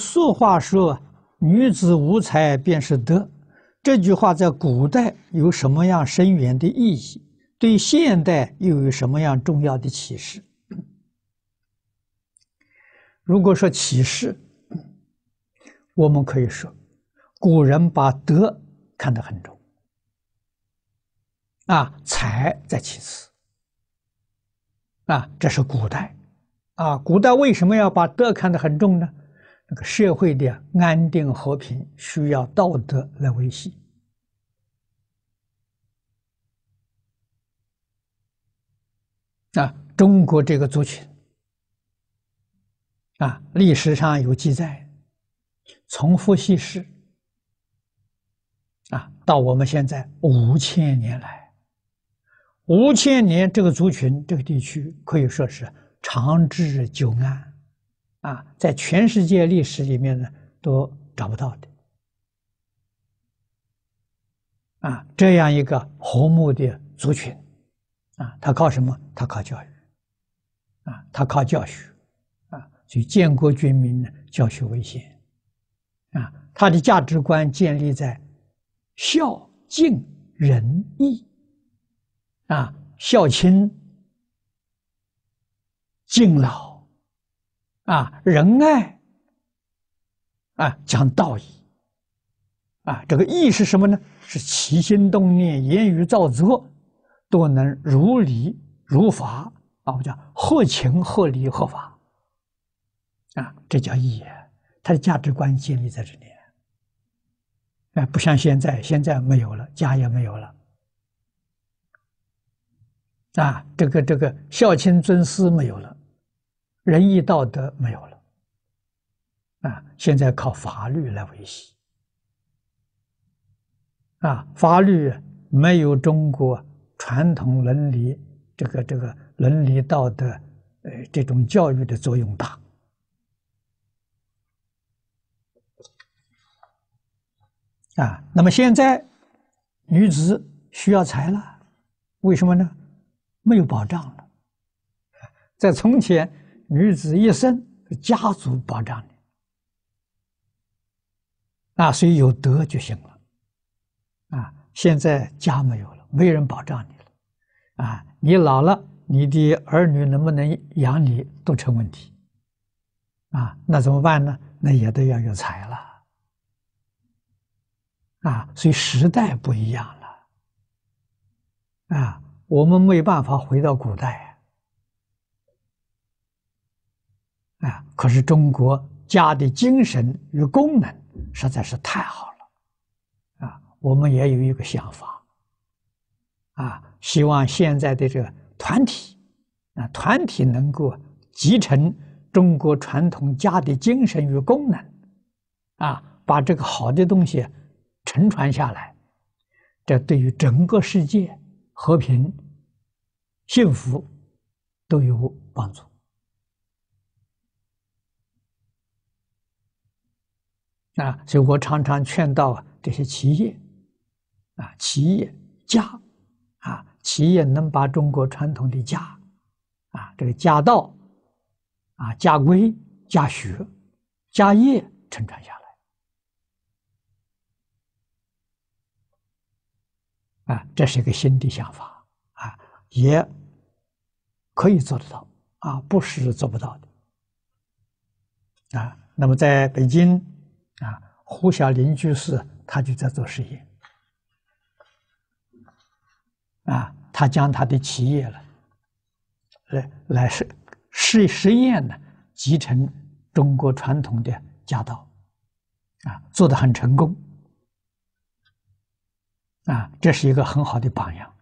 俗话说：“女子无才便是德。”这句话在古代有什么样深远的意义？对现代又有什么样重要的启示？如果说启示，我们可以说，古人把德看得很重，啊，才在其次，啊，这是古代，啊，古代为什么要把德看得很重呢？那个社会的安定和平需要道德来维系，啊，中国这个族群。啊，历史上有记载，从伏羲氏啊，到我们现在五千年来，五千年这个族群这个地区可以说是长治久安，啊，在全世界历史里面呢都找不到的，啊，这样一个和睦的族群，啊，他靠什么？他靠教育，啊，他靠教学。啊所以建国军民呢，教学为先，啊，他的价值观建立在孝敬仁义，啊，孝亲、敬老，啊，仁爱，啊，讲道义，啊，这个义是什么呢？是起心动念、言语造作都能如理如法，啊，我们讲合情合理合法。啊，这叫义啊！他的价值观建立在这里，哎，不像现在，现在没有了，家也没有了，啊，这个这个孝亲尊师没有了，仁义道德没有了，啊，现在靠法律来维系，啊，法律没有中国传统伦理这个这个伦理道德，呃，这种教育的作用大。啊，那么现在女子需要财了，为什么呢？没有保障了。在从前，女子一生是家族保障的，啊，所以有德就行了。啊，现在家没有了，没人保障你了，啊，你老了，你的儿女能不能养你都成问题。啊，那怎么办呢？那也都要有才了。啊，所以时代不一样了，啊，我们没办法回到古代，啊，可是中国家的精神与功能实在是太好了，啊，我们也有一个想法，啊，希望现在的这个团体，啊，团体能够继承中国传统家的精神与功能，啊，把这个好的东西。承传下来，这对于整个世界和平、幸福都有帮助。啊，所以我常常劝导这些企业，啊，企业家，啊，企业能把中国传统的家，啊，这个家道，啊，家规、家学、家业承传下来。啊，这是一个新的想法啊，也可以做得到啊，不是做不到的啊。那么在北京啊，胡小林居士他就在做实验啊，他将他的企业了来来实实实验呢，集成中国传统的家道啊，做得很成功。啊，这是一个很好的榜样。